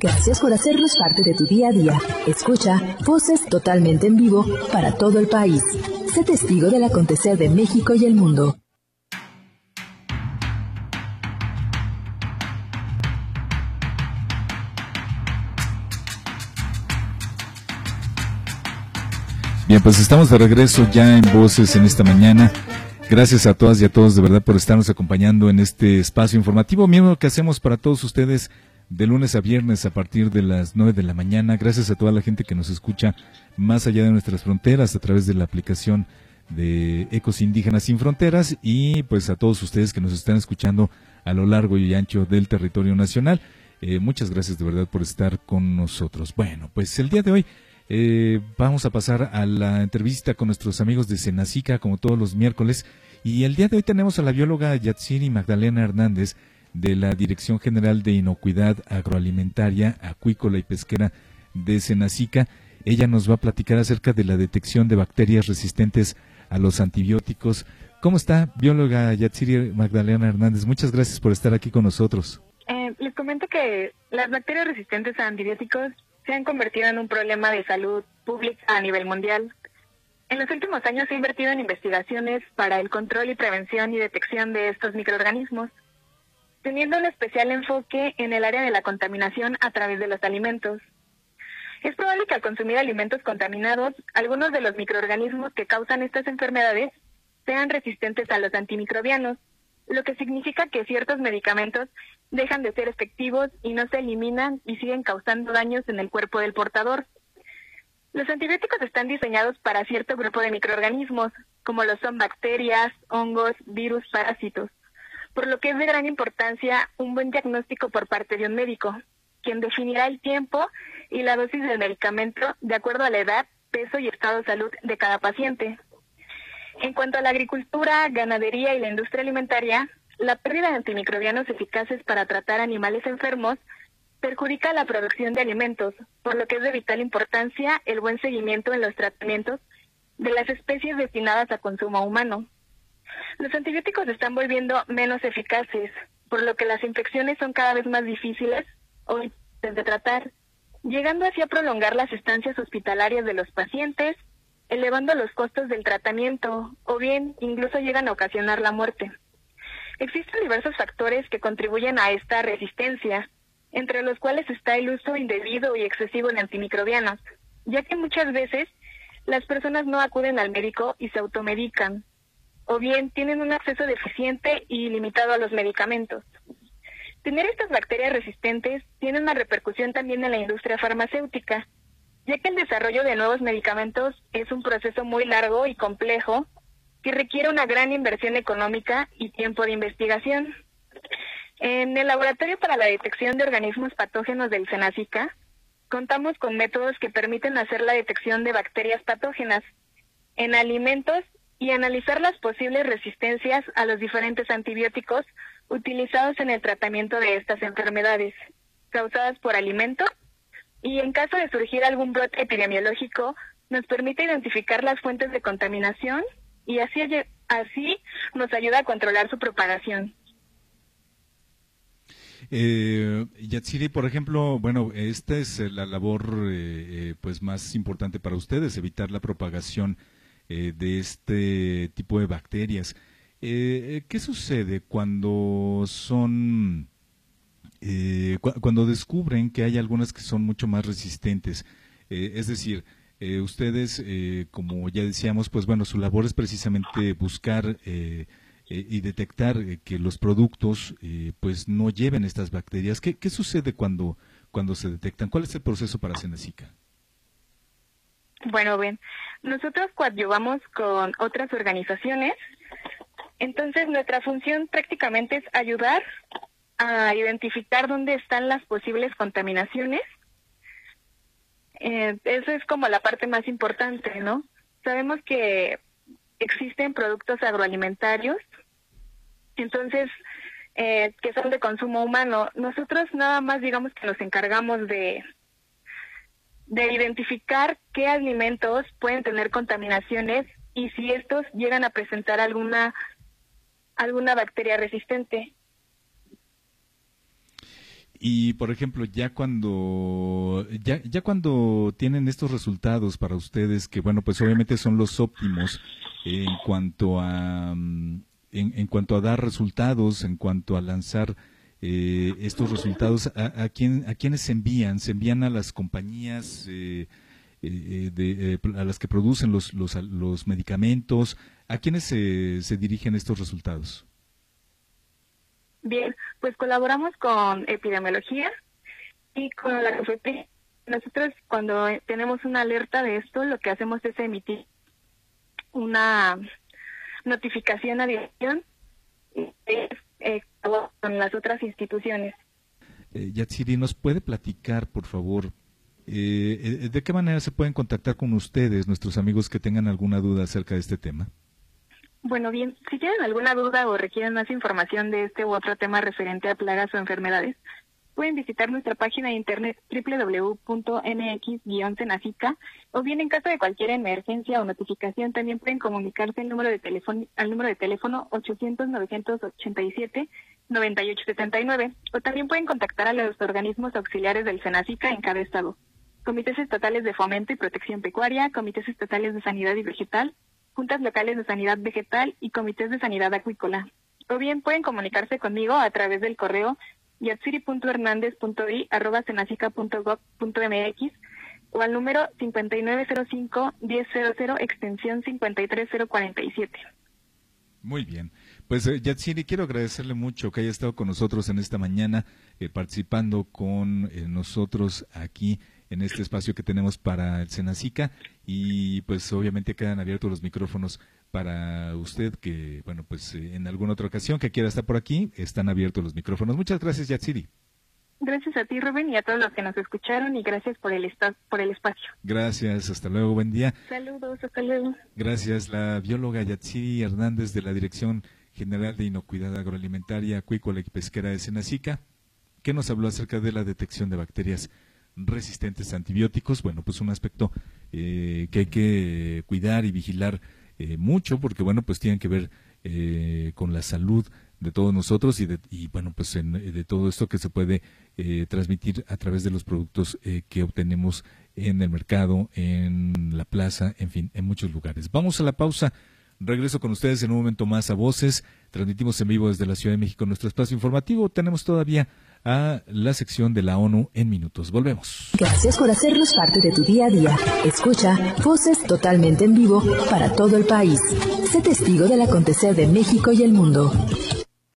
Gracias por hacernos parte de tu día a día. Escucha voces totalmente en vivo para todo el país. Sé testigo del acontecer de México y el mundo. Bien, pues estamos de regreso ya en Voces en esta mañana. Gracias a todas y a todos de verdad por estarnos acompañando en este espacio informativo mismo que hacemos para todos ustedes de lunes a viernes a partir de las 9 de la mañana. Gracias a toda la gente que nos escucha más allá de nuestras fronteras a través de la aplicación de Ecos Indígenas Sin Fronteras y pues a todos ustedes que nos están escuchando a lo largo y ancho del territorio nacional. Eh, muchas gracias de verdad por estar con nosotros. Bueno, pues el día de hoy eh, vamos a pasar a la entrevista con nuestros amigos de Senacica, como todos los miércoles. Y el día de hoy tenemos a la bióloga Yatsiri Magdalena Hernández de la Dirección General de Inocuidad Agroalimentaria, Acuícola y Pesquera de Senacica. Ella nos va a platicar acerca de la detección de bacterias resistentes a los antibióticos. ¿Cómo está, bióloga Yatsiri Magdalena Hernández? Muchas gracias por estar aquí con nosotros. Eh, les comento que las bacterias resistentes a antibióticos se han convertido en un problema de salud pública a nivel mundial. En los últimos años se ha invertido en investigaciones para el control y prevención y detección de estos microorganismos, teniendo un especial enfoque en el área de la contaminación a través de los alimentos. Es probable que al consumir alimentos contaminados, algunos de los microorganismos que causan estas enfermedades sean resistentes a los antimicrobianos, lo que significa que ciertos medicamentos dejan de ser efectivos y no se eliminan y siguen causando daños en el cuerpo del portador. Los antibióticos están diseñados para cierto grupo de microorganismos, como lo son bacterias, hongos, virus, parásitos, por lo que es de gran importancia un buen diagnóstico por parte de un médico, quien definirá el tiempo y la dosis del medicamento de acuerdo a la edad, peso y estado de salud de cada paciente. En cuanto a la agricultura, ganadería y la industria alimentaria, la pérdida de antimicrobianos eficaces para tratar animales enfermos perjudica la producción de alimentos, por lo que es de vital importancia el buen seguimiento en los tratamientos de las especies destinadas a consumo humano. Los antibióticos están volviendo menos eficaces, por lo que las infecciones son cada vez más difíciles o de tratar, llegando así a prolongar las estancias hospitalarias de los pacientes, elevando los costos del tratamiento o bien incluso llegan a ocasionar la muerte. Existen diversos factores que contribuyen a esta resistencia, entre los cuales está el uso indebido y excesivo de antimicrobianos, ya que muchas veces las personas no acuden al médico y se automedican, o bien tienen un acceso deficiente y limitado a los medicamentos. Tener estas bacterias resistentes tiene una repercusión también en la industria farmacéutica, ya que el desarrollo de nuevos medicamentos es un proceso muy largo y complejo que requiere una gran inversión económica y tiempo de investigación. En el Laboratorio para la Detección de Organismos Patógenos del Senacica, contamos con métodos que permiten hacer la detección de bacterias patógenas en alimentos y analizar las posibles resistencias a los diferentes antibióticos utilizados en el tratamiento de estas enfermedades causadas por alimentos y en caso de surgir algún brote epidemiológico nos permite identificar las fuentes de contaminación y así, así nos ayuda a controlar su propagación. Eh, Yatsiri, por ejemplo, bueno, esta es la labor eh, eh, pues más importante para ustedes, evitar la propagación eh, de este tipo de bacterias. ¿Qué sucede cuando son, cuando descubren que hay algunas que son mucho más resistentes? es decir, eh, ustedes, eh, como ya decíamos, pues bueno, su labor es precisamente buscar eh, y detectar que los productos pues no lleven estas bacterias. ¿Qué, ¿Qué, sucede cuando, cuando se detectan? ¿Cuál es el proceso para Senezica? Bueno, bien, nosotros coadyuvamos con otras organizaciones, entonces nuestra función prácticamente es ayudar a identificar dónde están las posibles contaminaciones eh, eso es como la parte más importante, ¿no? Sabemos que existen productos agroalimentarios, entonces, eh, que son de consumo humano. Nosotros nada más digamos que nos encargamos de, de identificar qué alimentos pueden tener contaminaciones y si estos llegan a presentar alguna alguna bacteria resistente. Y por ejemplo, ya cuando ya, ya cuando tienen estos resultados para ustedes, que bueno, pues obviamente son los óptimos en cuanto a mm, en, cuanto a dar resultados, en cuanto a lanzar eh, estos resultados, ¿a, a, quién, ¿a quiénes se envían? ¿Se envían a las compañías eh, eh, de, a las que producen los, los, los medicamentos? ¿A quiénes se, se dirigen estos resultados? Bien, pues colaboramos con epidemiología y con la Nosotros cuando tenemos una alerta de esto, lo que hacemos es emitir una notificación a dirección eh, con las otras instituciones. Eh, Yatsiri, ¿nos puede platicar, por favor, eh, eh, de qué manera se pueden contactar con ustedes, nuestros amigos que tengan alguna duda acerca de este tema? Bueno, bien, si tienen alguna duda o requieren más información de este u otro tema referente a plagas o enfermedades, pueden visitar nuestra página de internet www.mx-senacica o bien en caso de cualquier emergencia o notificación también pueden comunicarse al número de teléfono al número de teléfono 800 987 9879 o también pueden contactar a los organismos auxiliares del Senacica en cada estado. Comités estatales de fomento y protección pecuaria, comités estatales de sanidad y vegetal, juntas locales de sanidad vegetal y comités de sanidad acuícola. O bien pueden comunicarse conmigo a través del correo yatsiri.hernandez.i.senacica.gov.mx o al número 5905-1000 extensión 53047. Muy bien. Pues eh, Yatsiri, quiero agradecerle mucho que haya estado con nosotros en esta mañana, eh, participando con eh, nosotros aquí en este espacio que tenemos para el Senacica y pues obviamente quedan abiertos los micrófonos para usted que, bueno, pues eh, en alguna otra ocasión que quiera estar por aquí, están abiertos los micrófonos. Muchas gracias, Yatsiri. Gracias a ti, Rubén, y a todos los que nos escucharon y gracias por el, por el espacio. Gracias, hasta luego, buen día. Saludos, hasta luego. Gracias, la bióloga Yatsiri Hernández de la Dirección General de Inocuidad Agroalimentaria, Acuícola y Pesquera de Senacica, que nos habló acerca de la detección de bacterias resistentes a antibióticos. Bueno, pues un aspecto eh, que hay que cuidar y vigilar eh, mucho porque, bueno, pues tienen que ver eh, con la salud de todos nosotros y, de, y bueno, pues de todo esto que se puede transmitir a través de los productos que obtenemos en el mercado, en la plaza, en fin, en muchos lugares. Vamos a la pausa. Regreso con ustedes en un momento más a Voces. Transmitimos en vivo desde la Ciudad de México nuestro espacio informativo. Tenemos todavía a la sección de la ONU en minutos. Volvemos. Gracias por hacernos parte de tu día a día. Escucha Voces totalmente en vivo para todo el país. Sé testigo del acontecer de México y el mundo.